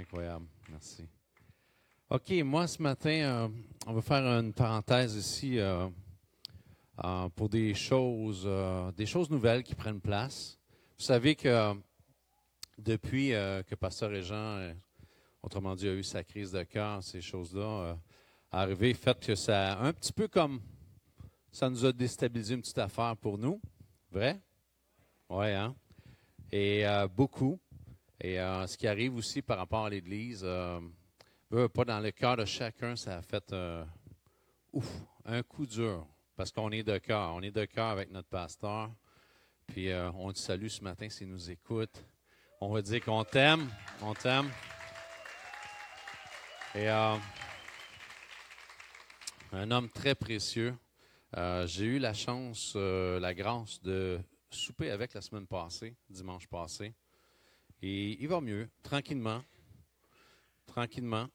Incroyable. Merci. OK, moi, ce matin, euh, on va faire une parenthèse ici euh, euh, pour des choses, des choses nouvelles qui prennent place. Vous savez que depuis que Pasteur Régent, autrement dit, a eu sa crise de cœur, ces choses-là, arrivé, fait que ça, un petit peu comme ça nous a déstabilisé une petite affaire pour nous. Vrai? Oui, hein? Et beaucoup. Et euh, ce qui arrive aussi par rapport à l'Église, euh, pas dans le cœur de chacun, ça a fait euh, ouf, un coup dur. Parce qu'on est de cœur. On est de cœur avec notre pasteur. Puis on te salue ce matin s'il nous écoute. On va dire qu'on t'aime. On t'aime. Et un homme très précieux. J'ai eu la chance, la grâce de souper avec la semaine passée, dimanche passé. Et il va mieux, tranquillement. Tranquillement.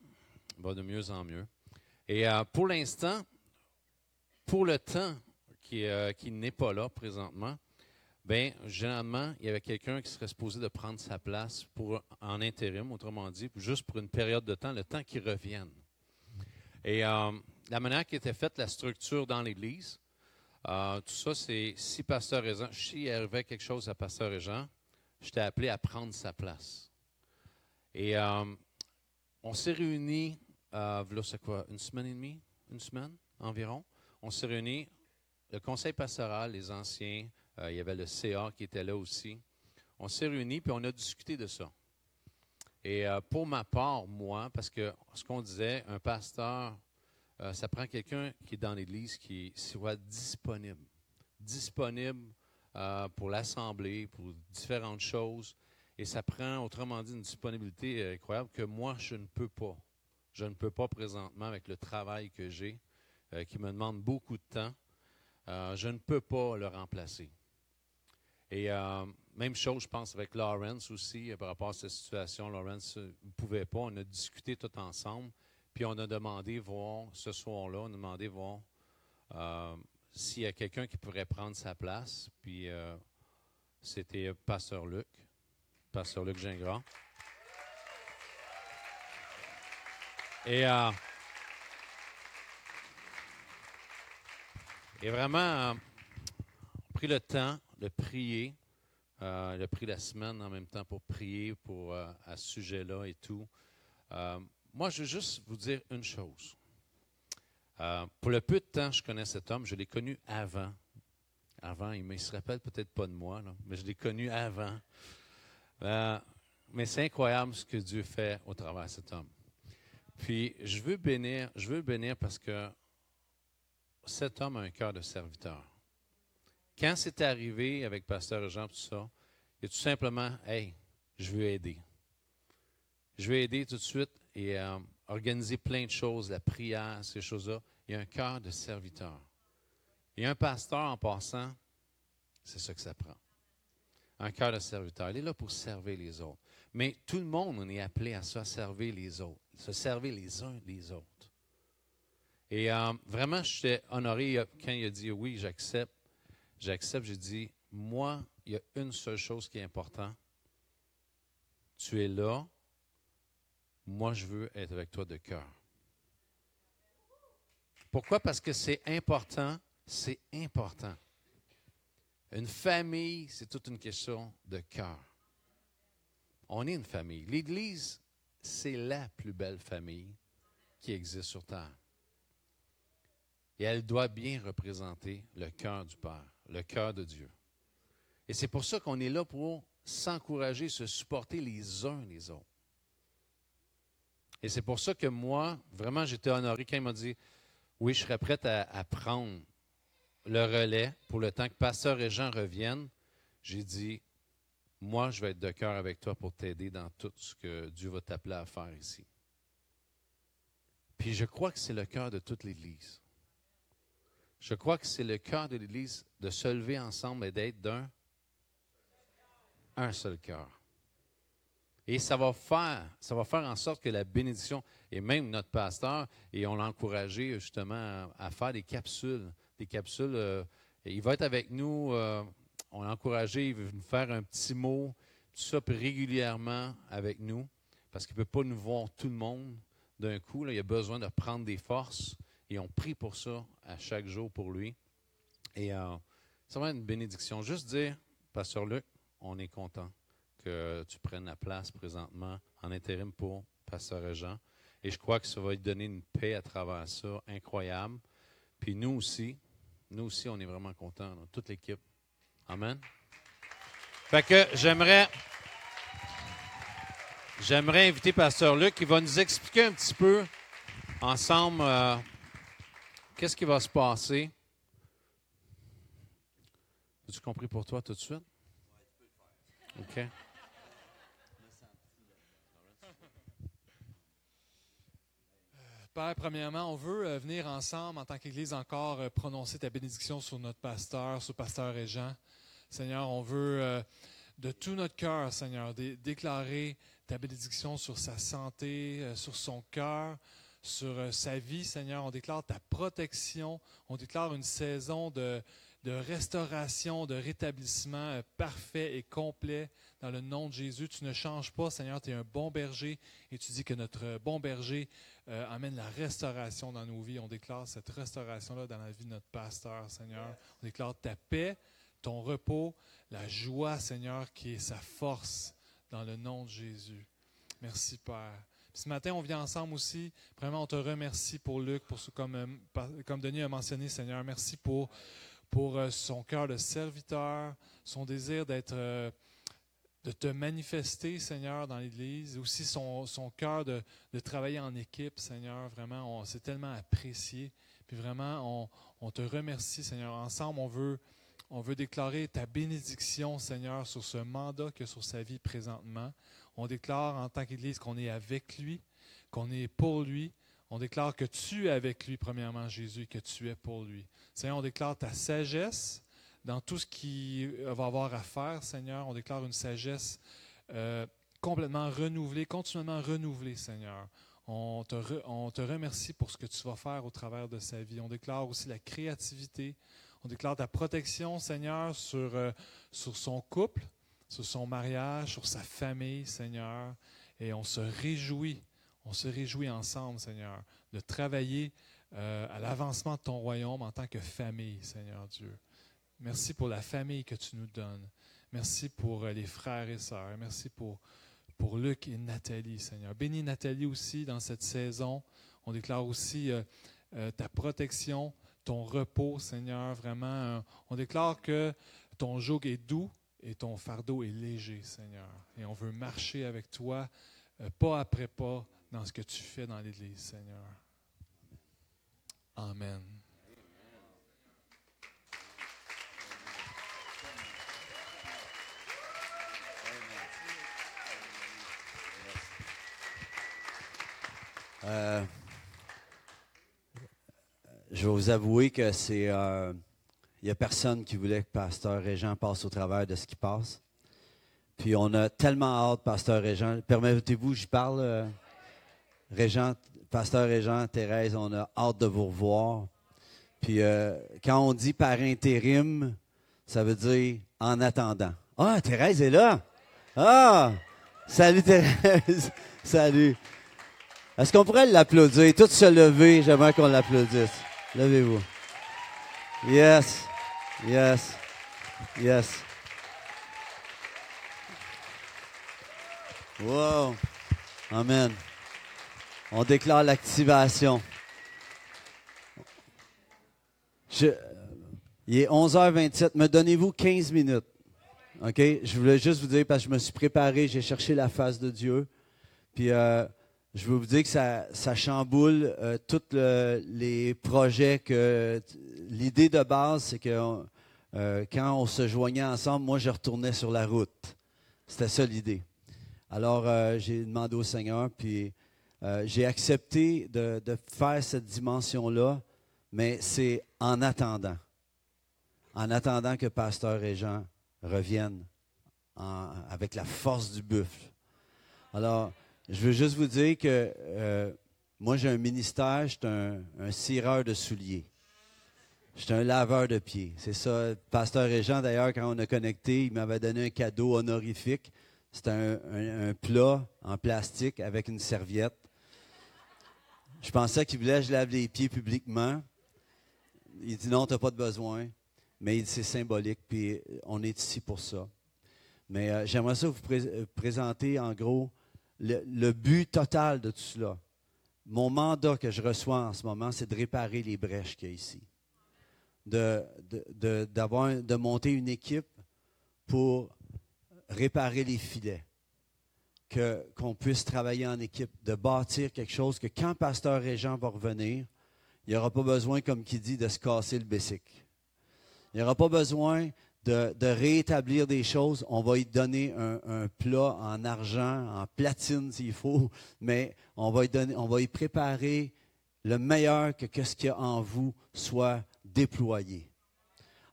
Il va de mieux en mieux. Et euh, pour l'instant, pour le temps qui, euh, qui n'est pas là présentement, bien, généralement, il y avait quelqu'un qui serait supposé de prendre sa place pour, en intérim, autrement dit, juste pour une période de temps, le temps qu'il revienne. Et euh, la manière qui était faite, la structure dans l'Église, tout ça, c'est si Pasteur Régent, si arrivait quelque chose à Pasteur Régent, j'étais appelé à prendre sa place. Et euh, on s'est réunis, euh, c'est quoi, une semaine et demie, une semaine environ. On s'est réunis, le conseil pastoral, les anciens, euh, il y avait le CA qui était là aussi. On s'est réunis, puis on a discuté de ça. Et pour ma part, moi, parce que ce qu'on disait, un pasteur, ça prend quelqu'un qui est dans l'Église qui soit disponible. Disponible euh, pour l'Assemblée, pour différentes choses. Et ça prend, autrement dit, une disponibilité euh, incroyable que moi, je ne peux pas. Je ne peux pas présentement avec le travail que j'ai, euh, qui me demande beaucoup de temps. je ne peux pas le remplacer. Et même chose, je pense, avec Lawrence aussi, par rapport à cette situation. Lawrence ne pouvait pas. On a discuté tout ensemble. Puis on a demandé, voir, ce soir-là, on a demandé, voir, s'il y a quelqu'un qui pourrait prendre sa place, puis euh, c'était Pasteur Luc, Pasteur Luc Gingras. Et, euh, et vraiment, euh, pris le temps de prier. il a pris la semaine en même temps pour prier pour, à ce sujet-là et tout. moi, je veux juste vous dire une chose. Euh, pour le peu de temps que je connais cet homme, je l'ai connu avant. Avant, il ne se rappelle peut-être pas de moi, mais je l'ai connu avant. Euh, mais c'est incroyable ce que Dieu fait au travers de cet homme. Puis, je veux bénir, je veux bénir parce que cet homme a un cœur de serviteur. Quand c'est arrivé avec Pasteur Jean, tout ça, il a tout simplement, hey, je veux aider. Je veux aider tout de suite et euh, organiser plein de choses, la prière, ces choses-là. Il y a un cœur de serviteur. Et un pasteur, en passant, c'est ça que ça prend. Un cœur de serviteur. Il est là pour servir les autres. Mais tout le monde, on est appelé à ça, servir les autres, se servir les uns les autres. Et euh, vraiment, j'étais honoré quand il a dit oui, j'accepte. J'accepte, j'ai dit, moi, il y a une seule chose qui est importante. Tu es là, moi, je veux être avec toi de cœur. Pourquoi? Parce que c'est important. C'est important. Une famille, c'est toute une question de cœur. On est une famille. L'Église, c'est la plus belle famille qui existe sur Terre. Et elle doit bien représenter le cœur du Père, le cœur de Dieu. Et c'est pour ça qu'on est là pour s'encourager, se supporter les uns les autres. Et c'est pour ça que moi, vraiment, j'étais honoré quand il m'a dit Oui, je serais prêt à, prendre le relais pour le temps que Pasteur et Jean reviennent. J'ai dit Moi, je vais être de cœur avec toi pour t'aider dans tout ce que Dieu va t'appeler à faire ici. Puis je crois que c'est le cœur de toute l'Église. Je crois que c'est le cœur de l'Église de se lever ensemble et d'être d'un un seul cœur. Et ça va faire, ça va faire en sorte que la bénédiction, et même notre pasteur, et on l'a encouragé justement à, faire des capsules, des capsules. Euh, il va être avec nous, euh, on l'a encouragé, il veut nous faire un petit mot, tout ça régulièrement avec nous. parce qu'il ne peut pas nous voir tout le monde d'un coup. Il a besoin de prendre des forces et on prie pour ça à chaque jour pour lui. Et euh, ça va être une bénédiction. Juste dire, Pasteur Luc, on est content que tu prennes la place présentement en intérim pour Pasteur Jean. Et je crois que ça va lui donner une paix à travers ça incroyable. Puis nous aussi, nous aussi, on est vraiment contents, toute l'équipe. Amen. Fait que j'aimerais, j'aimerais inviter Pasteur Luc qui va nous expliquer un petit peu ensemble euh, qu'est-ce qui va se passer. As-tu compris pour toi tout de suite? OK. Père, premièrement, on veut euh, venir ensemble en tant qu'Église encore euh, prononcer ta bénédiction sur notre pasteur, sur pasteur Régent. Seigneur, on veut euh, de tout notre cœur, Seigneur, déclarer ta bénédiction sur sa santé, sur son cœur, sur sa vie, Seigneur. On déclare ta protection. On déclare une saison de, de restauration, de rétablissement parfait et complet dans le nom de Jésus. Tu ne changes pas, Seigneur. Tu es un bon berger et tu dis que notre bon berger euh, amène la restauration dans nos vies. On déclare cette restauration-là dans la vie de notre pasteur, Seigneur. On déclare ta paix, ton repos, la joie, Seigneur, qui est sa force dans le nom de Jésus. Merci, Père. ce matin, on vient ensemble aussi. Premièrement, on te remercie pour Luc, pour ce, comme, euh, comme Denis a mentionné, Seigneur. Merci pour, pour euh, son cœur de serviteur, son désir d'être de te manifester, Seigneur, dans l'Église, aussi son, cœur de, travailler en équipe, Seigneur. Vraiment, on s'est tellement apprécié. Puis vraiment, on, te remercie, Seigneur. Ensemble, on veut, on veut déclarer ta bénédiction, Seigneur, sur ce mandat que sur sa vie présentement. On déclare en tant qu'Église qu'on est avec lui, qu'on est pour lui. On déclare que tu es avec lui, premièrement, Jésus, que tu es pour lui. Seigneur, on déclare ta sagesse, dans tout ce qu'il va avoir à faire, Seigneur. On déclare une sagesse euh, complètement renouvelée, continuellement renouvelée, Seigneur. On te, remercie pour ce que tu vas faire au travers de sa vie. On déclare aussi la créativité. On déclare ta protection, Seigneur, sur, euh, sur son couple, sur son mariage, sur sa famille, Seigneur. Et on se réjouit, on se réjouit ensemble, Seigneur, de travailler euh, à l'avancement de ton royaume en tant que famille, Seigneur Dieu. Merci pour la famille que tu nous donnes. Merci pour euh, les frères et sœurs. Merci pour, pour Luc et Nathalie, Seigneur. Bénis Nathalie aussi dans cette saison. On déclare aussi euh, euh, ta protection, ton repos, Seigneur. Vraiment, on déclare que ton joug est doux et ton fardeau est léger, Seigneur. Et on veut marcher avec toi, pas après pas, dans ce que tu fais dans l'Église, Seigneur. Amen. Euh, je vais vous avouer que c'est. Il euh, n'y a personne qui voulait que Pasteur Régent passe au travers de ce qui passe. Puis on a tellement hâte, Pasteur Régent. Permettez-vous, j'y parle. Euh, Pasteur Régent, Thérèse, on a hâte de vous revoir. Puis quand on dit par intérim, ça veut dire en attendant. Ah, Thérèse est là. Ah, salut Thérèse. salut. Est-ce qu'on pourrait l'applaudir? Tout se lever, j'aimerais qu'on l'applaudisse. Levez-vous. Yes. Yes. Yes. Wow. Amen. On déclare l'activation. il est 11h27. Me donnez-vous 15 minutes. OK? Je voulais juste vous dire parce que je me suis préparé, j'ai cherché la face de Dieu. Puis euh, je veux vous dire que ça, chamboule euh, tous les projets que l'idée de base, c'est que euh, quand on se joignait ensemble, moi je retournais sur la route. C'était ça l'idée. Alors euh, j'ai demandé au Seigneur, puis j'ai accepté de, faire cette dimension-là, mais c'est en attendant. En attendant que Pasteur et Jean reviennent avec la force du buffle. Alors, je veux juste vous dire que euh, moi, j'ai un ministère, je suis un, un, cireur de souliers. Je suis un laveur de pieds. C'est ça. Pasteur Régent, d'ailleurs, quand on a connecté, il m'avait donné un cadeau honorifique. C'était un, plat en plastique avec une serviette. Je pensais qu'il voulait que je lave les pieds publiquement. Il dit non, tu n'as pas de besoin. Mais il dit c'est symbolique, puis on est ici pour ça. Mais euh, j'aimerais ça vous euh, présenter en gros le, but total de tout cela. Mon mandat que je reçois en ce moment, c'est de réparer les brèches qu'il y a ici. De, monter une équipe pour réparer les filets. Que, qu'on puisse travailler en équipe, de bâtir quelque chose que quand Pasteur Régent va revenir, il n'y aura pas besoin, comme qui dit, de se casser le bessic. Il n'y aura pas besoin de, rétablir des choses. On va y donner un, plat en argent, en platine s'il faut, mais on va y préparer le meilleur que, ce qu'il y a en vous soit déployé.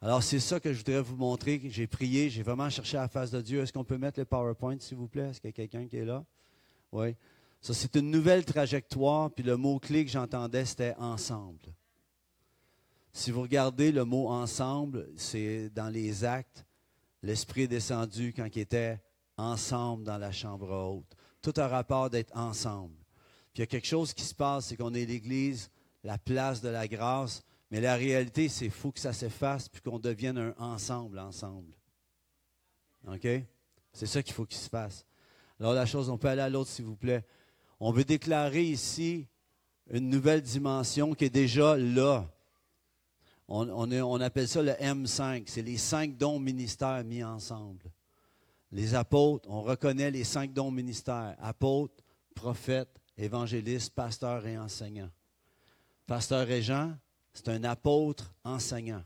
Alors, c'est ça que je voudrais vous montrer. J'ai prié, j'ai vraiment cherché la face de Dieu. Est-ce qu'on peut mettre le PowerPoint, s'il vous plaît? Est-ce qu'il y a quelqu'un qui est là? Oui. Ça, c'est une nouvelle trajectoire, puis le mot-clé que j'entendais, c'était ensemble. Si vous regardez le mot ensemble, c'est dans les actes, l'Esprit est descendu quand il était ensemble dans la chambre haute. Tout un rapport d'être ensemble. Puis il y a quelque chose qui se passe, c'est qu'on est l'Église, la place de la grâce, mais la réalité, c'est fou que ça s'efface puis qu'on devienne un ensemble, ensemble. OK? C'est ça qu'il faut qu'il se fasse. Alors la chose, on peut aller à l'autre, s'il vous plaît. On veut déclarer ici une nouvelle dimension qui est déjà là. On, appelle ça le M5. C'est les cinq dons ministères mis ensemble. Les apôtres, on reconnaît les cinq dons ministères. Apôtres, prophètes, évangélistes, pasteurs et enseignants. Pasteur Régent, c'est un apôtre enseignant.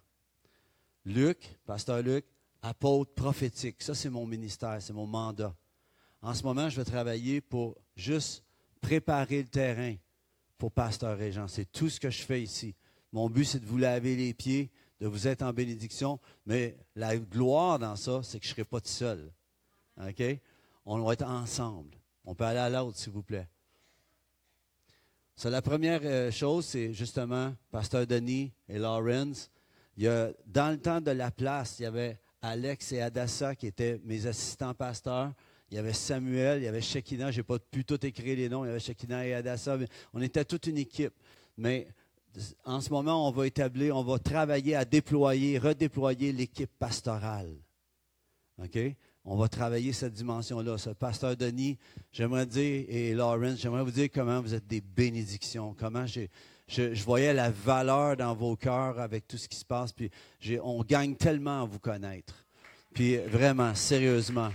Luc, pasteur Luc, apôtre prophétique. Ça, c'est mon ministère, c'est mon mandat. En ce moment, je vais travailler pour juste préparer le terrain pour pasteur Régent. C'est tout ce que je fais ici. Mon but, c'est de vous laver les pieds, de vous être en bénédiction. Mais la gloire dans ça, c'est que je ne serai pas tout seul. On va être ensemble. On peut aller à l'autre, s'il vous plaît. la première euh, chose, c'est justement Pasteur Denis et Lawrence. Dans le temps de la place, il y avait Alex et Adassa qui étaient mes assistants pasteurs. Il y avait Samuel, il y avait Shekinah. Je n'ai pas pu tout écrire les noms. Il y avait Shekinah et Adassa. on était toute une équipe. Mais en ce moment, on va établir, on va travailler à déployer, redéployer l'équipe pastorale. OK? On va travailler cette dimension-là. Ce pasteur Denis, j'aimerais dire, et Lawrence, j'aimerais vous dire comment vous êtes des bénédictions, comment je, je, voyais la valeur dans vos cœurs avec tout ce qui se passe, puis on gagne tellement à vous connaître. Puis vraiment, sérieusement.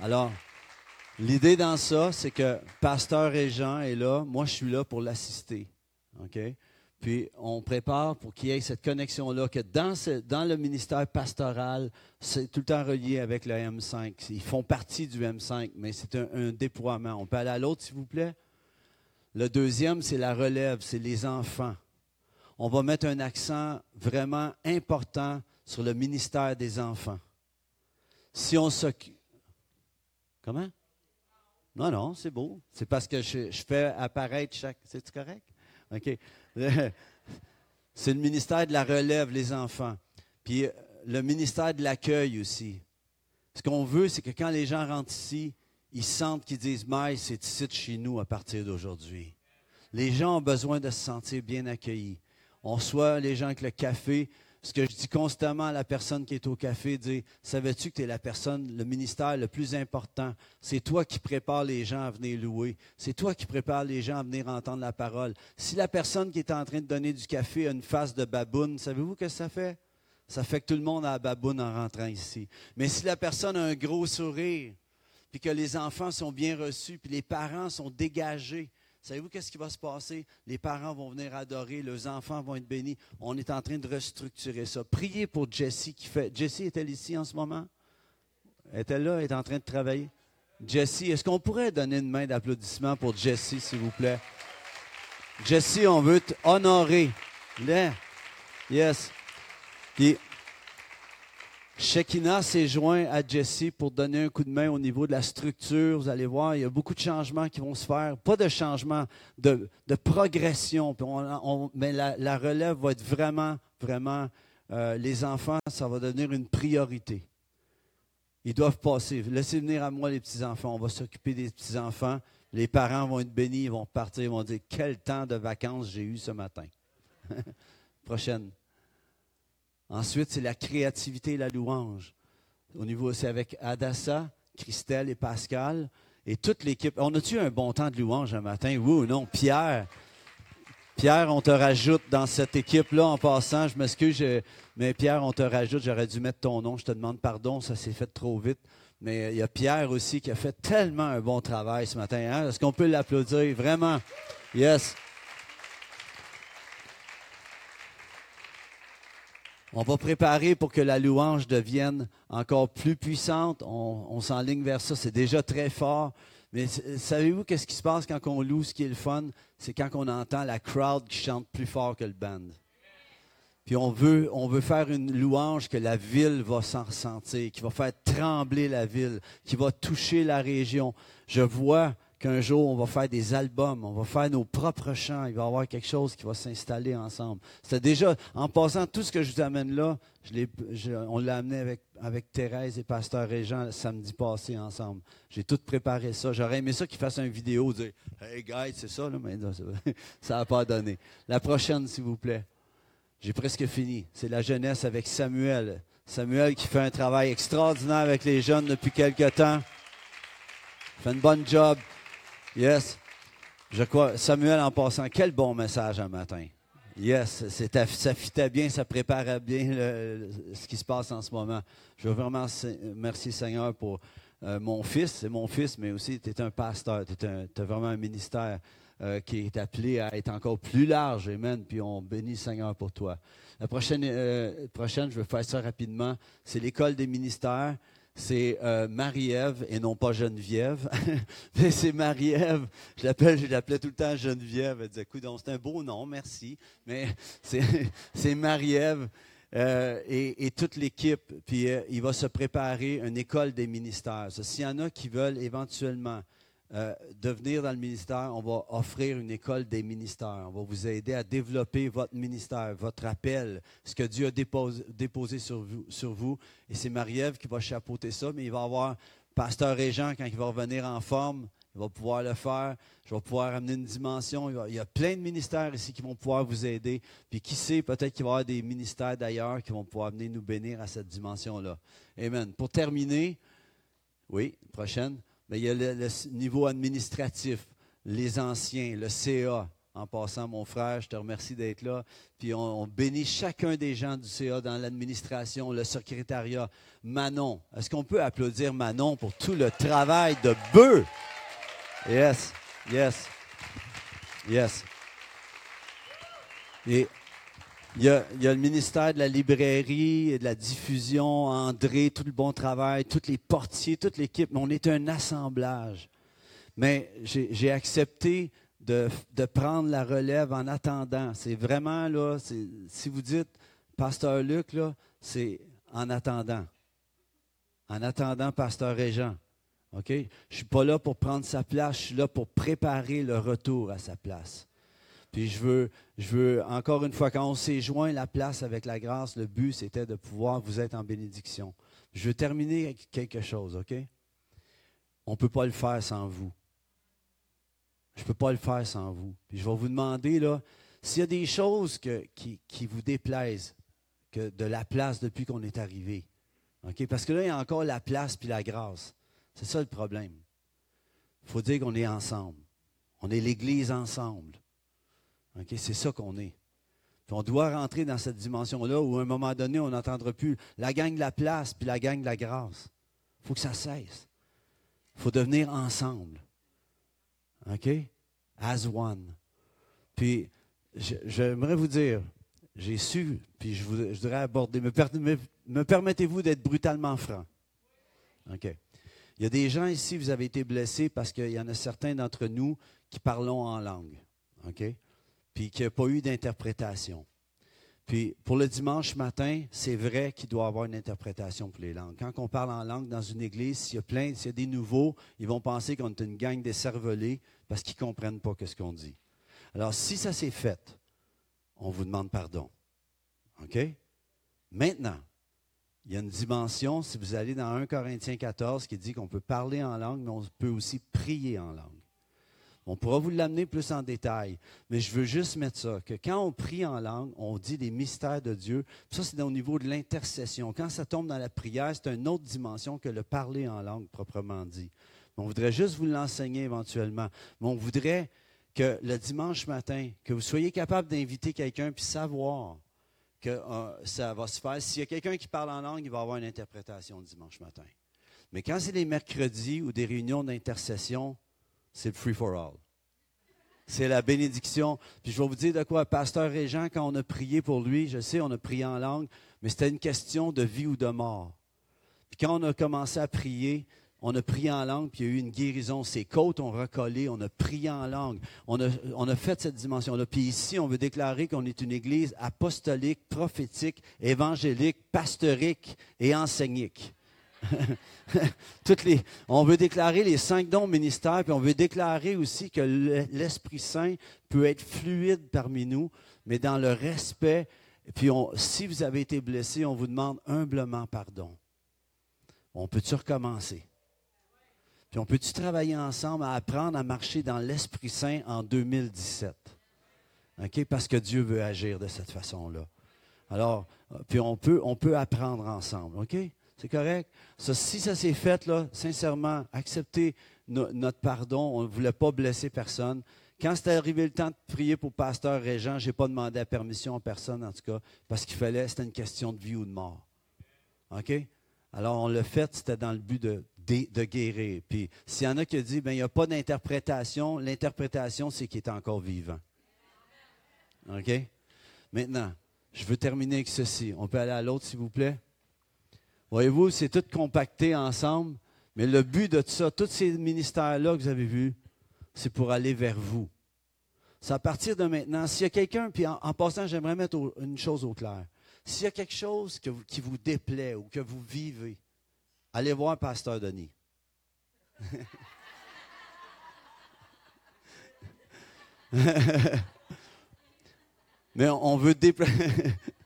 Alors, L'idée dans ça, c'est que Pasteur Régent est là. Moi, je suis là pour l'assister. Puis, on prépare pour qu'il y ait cette connexion-là, que dans, dans le ministère pastoral, c'est tout le temps relié avec le M5. Ils font partie du M5, mais c'est un, un déploiement. On peut aller à l'autre, s'il vous plaît? Le deuxième, c'est la relève, c'est les enfants. On va mettre un accent vraiment important sur le ministère des enfants. Si on s'occupe. Comment? Non, non, c'est beau. C'est parce que je, fais apparaître chaque. C'est correct? OK. C'est le ministère de la relève, les enfants. Puis euh, le ministère de l'accueil aussi. Ce qu'on veut, c'est que quand les gens rentrent ici, ils sentent qu'ils disent Maï, c'est ici de chez nous à partir d'aujourd'hui. Les gens ont besoin de se sentir bien accueillis. On soit les gens avec le café, ce que je dis constamment à la personne qui est au café, dire, savais-tu que tu es la personne, le ministère le plus important? C'est toi qui prépares les gens à venir louer. C'est toi qui prépares les gens à venir entendre la parole. Si la personne qui est en train de donner du café a une face de baboune, savez-vous que ça fait? Ça fait que tout le monde a la baboune en rentrant ici. Mais si la personne a un gros sourire, puis que les enfants sont bien reçus, puis les parents sont dégagés, Savez-vous qu'est-ce qui va se passer? Les parents vont venir adorer, les enfants vont être bénis. On est en train de restructurer ça. Priez pour Jessie qui fait. Jessie est-elle ici en ce moment? Est-elle là? Est en train de travailler? Jessie, est-ce qu'on pourrait donner une main d'applaudissement pour Jessie, s'il vous plaît? Jessie, on veut t'honorer. Yes. Shekinah s'est joint à Jesse pour donner un coup de main au niveau de la structure. Vous allez voir, il y a beaucoup de changements qui vont se faire. Pas de changements, de, progression. mais la, relève va être vraiment, vraiment, euh, les enfants, ça va devenir une priorité. Ils doivent passer. Laissez venir à moi les petits-enfants. On va s'occuper des petits-enfants. Les parents vont être bénis, ils vont partir, ils vont dire quel temps de vacances j'ai eu ce matin? Prochaine. Ensuite, c'est la créativité et la louange. Au niveau, c'est avec Adassa, Christelle et Pascal et toute l'équipe. On a-tu un bon temps de louange un matin? Oui ou non? Pierre. Pierre, on te rajoute dans cette équipe-là en passant. Je m'excuse, mais Pierre, on te rajoute. J'aurais dû mettre ton nom. Je te demande pardon, ça s'est fait trop vite. Mais il y a Pierre aussi qui a fait tellement un bon travail ce matin. Hein? Est-ce qu'on peut l'applaudir? Vraiment. Yes. On va préparer pour que la louange devienne encore plus puissante. On, s'enligne vers ça. C'est déjà très fort. Mais savez-vous qu'est-ce qui se passe quand on loue? Ce qui est le fun, c'est quand on entend la crowd qui chante plus fort que le band. Puis on veut, on veut faire une louange que la ville va s'en ressentir, qui va faire trembler la ville, qui va toucher la région. Je vois qu'un jour, on va faire des albums, on va faire nos propres chants, il va y avoir quelque chose qui va s'installer ensemble. C'est déjà, en passant, tout ce que je vous amène là, on l'a amené avec, Thérèse et Pasteur Régent samedi passé ensemble. J'ai tout préparé ça. J'aurais aimé ça qu'ils fassent une vidéo, dire Hey guys, c'est ça, là, mais ça n'a pas donné. La prochaine, s'il vous plaît. J'ai presque fini. C'est la jeunesse avec Samuel. Samuel qui fait un travail extraordinaire avec les jeunes depuis quelque temps. Fait une bonne job. Yes. Je crois, Samuel, en passant, quel bon message un matin. Yes, ça fitait bien, ça préparait bien ce qui se passe en ce moment. Je veux vraiment remercier Seigneur pour euh, mon fils. C'est mon fils, mais aussi tu es un pasteur, tu as vraiment un ministère euh, qui est appelé à être encore plus large. Amen. Puis on bénit Seigneur pour toi. La prochaine, euh, prochaine je vais faire ça rapidement, c'est l'école des ministères c'est euh, Marie-Ève et non pas Geneviève. Mais c'est Marie-Ève. Je l'appelle, je l'appelais tout le temps Geneviève. Elle disait, écoute, c'est un beau nom, merci. Mais c'est Marie-Ève euh, et, toute l'équipe. Puis euh, il va se préparer une école des ministères. S'il y en a qui veulent éventuellement euh, devenir dans le ministère, on va offrir une école des ministères. On va vous aider à développer votre ministère, votre appel, ce que Dieu a déposé, sur, vous, sur vous. Et c'est Marie-Ève qui va chapeauter ça, mais il va avoir Pasteur Régent, quand il va revenir en forme, il va pouvoir le faire. Je vais pouvoir amener une dimension. Il, y a plein de ministères ici qui vont pouvoir vous aider. Puis qui sait, peut-être qu'il va y avoir des ministères d'ailleurs qui vont pouvoir venir nous bénir à cette dimension-là. Amen. Pour terminer, oui, prochaine. Mais il y a le, niveau administratif, les anciens, le CA. En passant, mon frère, je te remercie d'être là. Puis on, bénit chacun des gens du CA dans l'administration, le secrétariat. Manon, est-ce qu'on peut applaudir Manon pour tout le travail de bœuf? Yes, yes, yes. Il y, a, le ministère de la librairie et de la diffusion, André, tout le bon travail, tous les portiers, toute l'équipe. On est un assemblage. Mais j'ai accepté de, prendre la relève en attendant. C'est vraiment, là, si vous dites, Pasteur Luc, c'est en attendant. En attendant, Pasteur Régent. Je ne suis pas là pour prendre sa place, je suis là pour préparer le retour à sa place. Puis je veux, je veux, encore une fois, quand on s'est joint la place avec la grâce, le but, c'était de pouvoir vous être en bénédiction. Je veux terminer avec quelque chose, OK? On ne peut pas le faire sans vous. Je ne peux pas le faire sans vous. Puis je vais vous demander, là, s'il y a des choses qui, qui, vous déplaisent que de la place depuis qu'on est arrivé. OK? Parce que là, il y a encore la place puis la grâce. C'est ça le problème. Il faut dire qu'on est ensemble. On est l'Église ensemble. C'est ça qu'on est. on doit rentrer dans cette dimension-là où à un moment donné, on n'entendra plus la gang de la place puis la gang de la grâce. Il faut que ça cesse. Il faut devenir ensemble. OK? As one. Puis, j'aimerais vous dire, j'ai su, puis je, voudrais aborder, me, me permettez-vous d'être brutalement franc? OK. Il y a des gens ici, vous avez été blessés parce qu'il y en a certains d'entre nous qui parlons en langue. OK? Puis qu'il n'y a pas eu d'interprétation. Puis pour le dimanche matin, c'est vrai qu'il doit y avoir une interprétation pour les langues. Quand on parle en langue dans une église, s'il y a plein, s'il y a des nouveaux, ils vont penser qu'on est une gang d'écervelés parce qu'ils ne comprennent pas ce qu'on dit. Alors si ça s'est fait, on vous demande pardon. OK? Maintenant, il y a une dimension, si vous allez dans 1 Corinthiens 14, qui dit qu'on peut parler en langue, mais on peut aussi prier en langue. On pourra vous l'amener plus en détail, mais je veux juste mettre ça, que quand on prie en langue, on dit des mystères de Dieu. Ça, c'est au niveau de l'intercession. Quand ça tombe dans la prière, c'est une autre dimension que le parler en langue proprement dit. On voudrait juste vous l'enseigner éventuellement. Mais on voudrait que le dimanche matin, que vous soyez capable d'inviter quelqu'un puis savoir que euh, ça va se faire. S'il y a quelqu'un qui parle en langue, il va avoir une interprétation dimanche matin. Mais quand c'est les mercredis ou des réunions d'intercession, c'est le free for all. C'est la bénédiction. Puis je vais vous dire de quoi, Pasteur Régent, quand on a prié pour lui, je sais, on a prié en langue, mais c'était une question de vie ou de mort. Puis quand on a commencé à prier, on a prié en langue, puis il y a eu une guérison. Ses côtes ont recollé, on a prié en langue. On a, on a fait cette dimension-là. Puis ici, on veut déclarer qu'on est une église apostolique, prophétique, évangélique, pastourique et enseignique. On veut déclarer les cinq dons ministères, puis on veut déclarer aussi que l'Esprit Saint peut être fluide parmi nous, mais dans le respect. Puis si vous avez été blessé, on vous demande humblement pardon. On peut-tu recommencer? Puis on peut-tu travailler ensemble à apprendre à marcher dans l'Esprit Saint en 2017? OK? Parce que Dieu veut agir de cette façon-là. Alors, puis on peut, on apprendre ensemble. C'est correct? si ça s'est fait, sincèrement, acceptez notre pardon. On ne voulait pas blesser personne. Quand c'était arrivé le temps de prier pour pasteur Régent, je n'ai pas demandé la permission à personne, en tout cas, parce qu'il fallait, c'était une question de vie ou de mort. OK? Alors, on l'a fait, c'était dans le but de, de, guérir. Puis, s'il y en a qui disent, ben, il n'y a pas d'interprétation, l'interprétation, c'est qu'il est encore vivant. OK? Maintenant, je veux terminer avec ceci. On peut aller à l'autre, s'il vous plaît? Voyez-vous, c'est tout compacté ensemble, mais le but de ça, tous ces ministères-là que vous avez vus, c'est pour aller vers vous. C'est à partir de maintenant, s'il y a quelqu'un, puis en, passant, j'aimerais mettre une chose au clair. S'il y a quelque chose qui vous déplaît ou que vous vivez, allez voir Pasteur Denis. Mais on veut déplacer.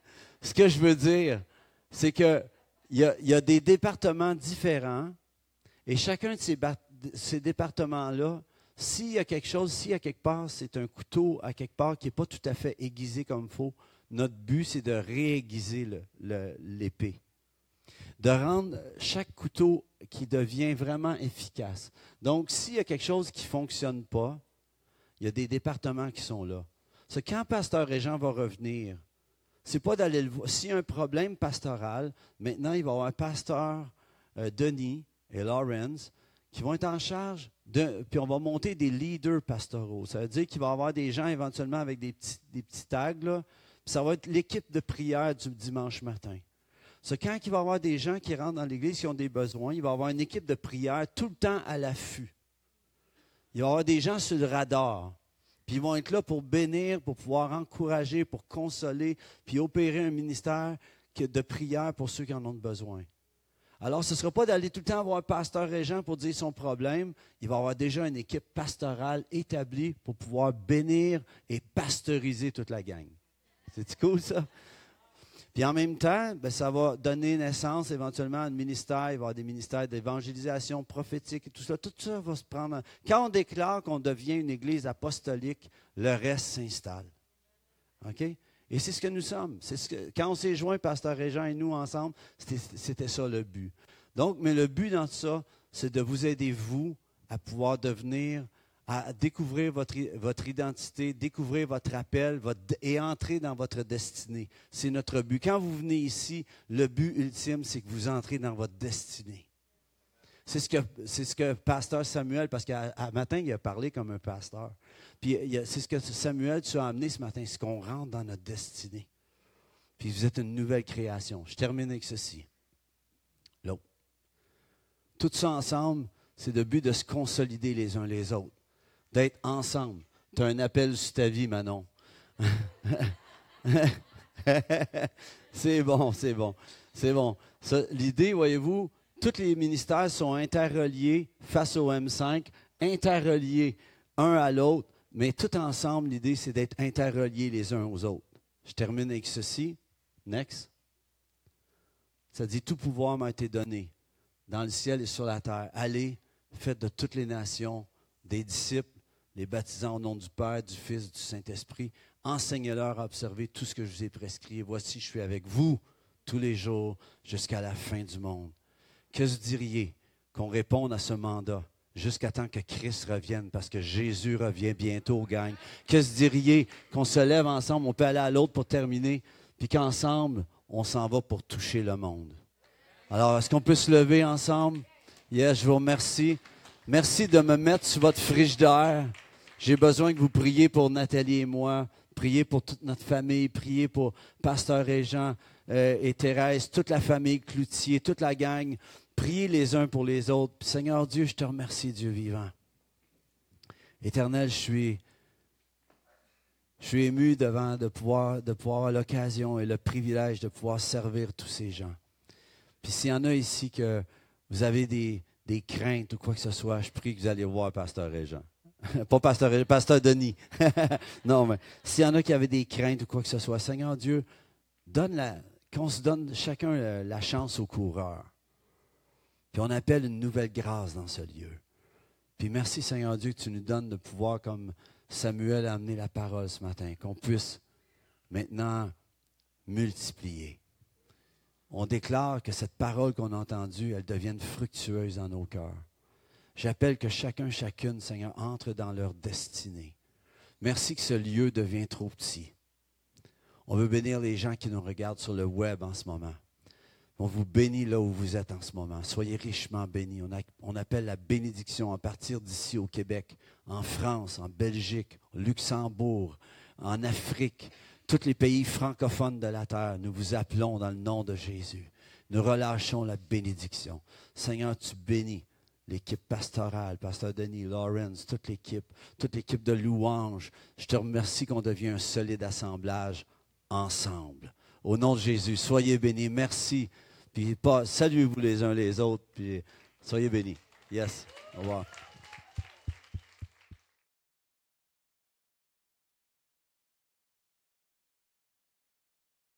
Ce que je veux dire, c'est que il y, a, des départements différents et chacun de ces, départements-là, s'il y a quelque chose, s'il y a quelque part, c'est un couteau à quelque part qui n'est pas tout à fait aiguisé comme il faut, notre but, c'est de réaiguiser l'épée. de rendre chaque couteau qui devient vraiment efficace. Donc, s'il y a quelque chose qui ne fonctionne pas, il y a des départements qui sont là. C'est quand Pasteur Régent va revenir, c'est pas d'aller le voir. S'il y a un problème pastoral, maintenant, il va y avoir un pasteur, euh, Denis et Lawrence, qui vont être en charge, puis on va monter des leaders pastoraux. Ça veut dire qu'il va y avoir des gens éventuellement avec des petits, des petits tags, puis ça va être l'équipe de prière du dimanche matin. C'est quand il va y avoir des gens qui rentrent dans l'Église qui ont des besoins, il va y avoir une équipe de prière tout le temps à l'affût. Il va y avoir des gens sur le radar. Puis ils vont être là pour bénir, pour pouvoir encourager, pour consoler, puis opérer un ministère de prière pour ceux qui en ont besoin. Alors, ce ne sera pas d'aller tout le temps voir un pasteur régent pour dire son problème. Il va avoir déjà une équipe pastorale établie pour pouvoir bénir et pasteuriser toute la gang. C'est cool, ça? Puis en même temps, ben, ça va donner naissance éventuellement à un ministère. Il va y avoir des ministères d'évangélisation prophétique et tout ça. Tout ça va se prendre. Quand on déclare qu'on devient une église apostolique, le reste s'installe. OK? Et c'est ce que nous sommes. Ce que, quand on s'est joint, Pasteur Régent et nous ensemble, c'était ça le but. Donc, mais le but dans tout ça, c'est de vous aider, vous, à pouvoir devenir à découvrir votre, identité, découvrir votre appel et entrer dans votre destinée. C'est notre but. Quand vous venez ici, le but ultime, c'est que vous entrez dans votre destinée. C'est ce que, c'est ce que pasteur Samuel, parce qu'à matin, il a parlé comme un pasteur. Puis c'est ce que Samuel tu as amené ce matin, c'est qu'on rentre dans notre destinée. Puis vous êtes une nouvelle création. Je termine avec ceci. L'autre. Tout ça ensemble, c'est le but de se consolider les uns les autres d'être ensemble. Tu as un appel sur ta vie, Manon. c'est bon, c'est bon, c'est bon. L'idée, voyez-vous, tous les ministères sont interreliés face au M5, interreliés un à l'autre, mais tout ensemble, l'idée, c'est d'être interreliés les uns aux autres. Je termine avec ceci. Next. Ça dit, tout pouvoir m'a été donné dans le ciel et sur la terre. Allez, faites de toutes les nations des disciples, les baptisant au nom du Père, du Fils, du Saint-Esprit. Enseignez-leur à observer tout ce que je vous ai prescrit. voici, je suis avec vous tous les jours jusqu'à la fin du monde. Que vous diriez qu'on réponde à ce mandat jusqu'à temps que Christ revienne, parce que Jésus revient bientôt, gagne. Que se diriez qu'on se lève ensemble, on peut aller à l'autre pour terminer, puis qu'ensemble, on s'en va pour toucher le monde? Alors, est-ce qu'on peut se lever ensemble? Yes, je vous remercie. Merci de me mettre sur votre frigidaire. J'ai besoin que vous priez pour Nathalie et moi, priez pour toute notre famille, priez pour Pasteur Régent euh, et Thérèse, toute la famille Cloutier, toute la gang. Priez les uns pour les autres. Seigneur Dieu, je te remercie, Dieu vivant. Éternel, je suis, je suis ému devant de pouvoir, de pouvoir l'occasion et le privilège de pouvoir servir tous ces gens. Puis s'il y en a ici que vous avez des, des craintes ou quoi que ce soit, je prie que vous allez voir Pasteur Régent. Pas Pasteur Régent, Pasteur Denis. non, mais s'il y en a qui avaient des craintes ou quoi que ce soit, Seigneur Dieu, donne la, qu'on se donne chacun la, la chance au coureur. Puis on appelle une nouvelle grâce dans ce lieu. Puis merci Seigneur Dieu que tu nous donnes de pouvoir, comme Samuel a amené la parole ce matin, qu'on puisse maintenant multiplier on déclare que cette parole qu'on a entendue, elle devienne fructueuse dans nos cœurs. J'appelle que chacun, chacune, Seigneur, entre dans leur destinée. Merci que ce lieu devient trop petit. On veut bénir les gens qui nous regardent sur le web en ce moment. On vous bénit là où vous êtes en ce moment. Soyez richement bénis. On, on appelle la bénédiction à partir d'ici au Québec, en France, en Belgique, au Luxembourg, en Afrique, tous les pays francophones de la terre, nous vous appelons dans le nom de Jésus. Nous relâchons la bénédiction. Seigneur, tu bénis l'équipe pastorale, Pasteur Denis, Lawrence, toute l'équipe, toute l'équipe de louanges. Je te remercie qu'on devienne un solide assemblage ensemble. Au nom de Jésus, soyez bénis. Merci. Puis saluez-vous les uns les autres. Puis soyez bénis. Yes. Au revoir.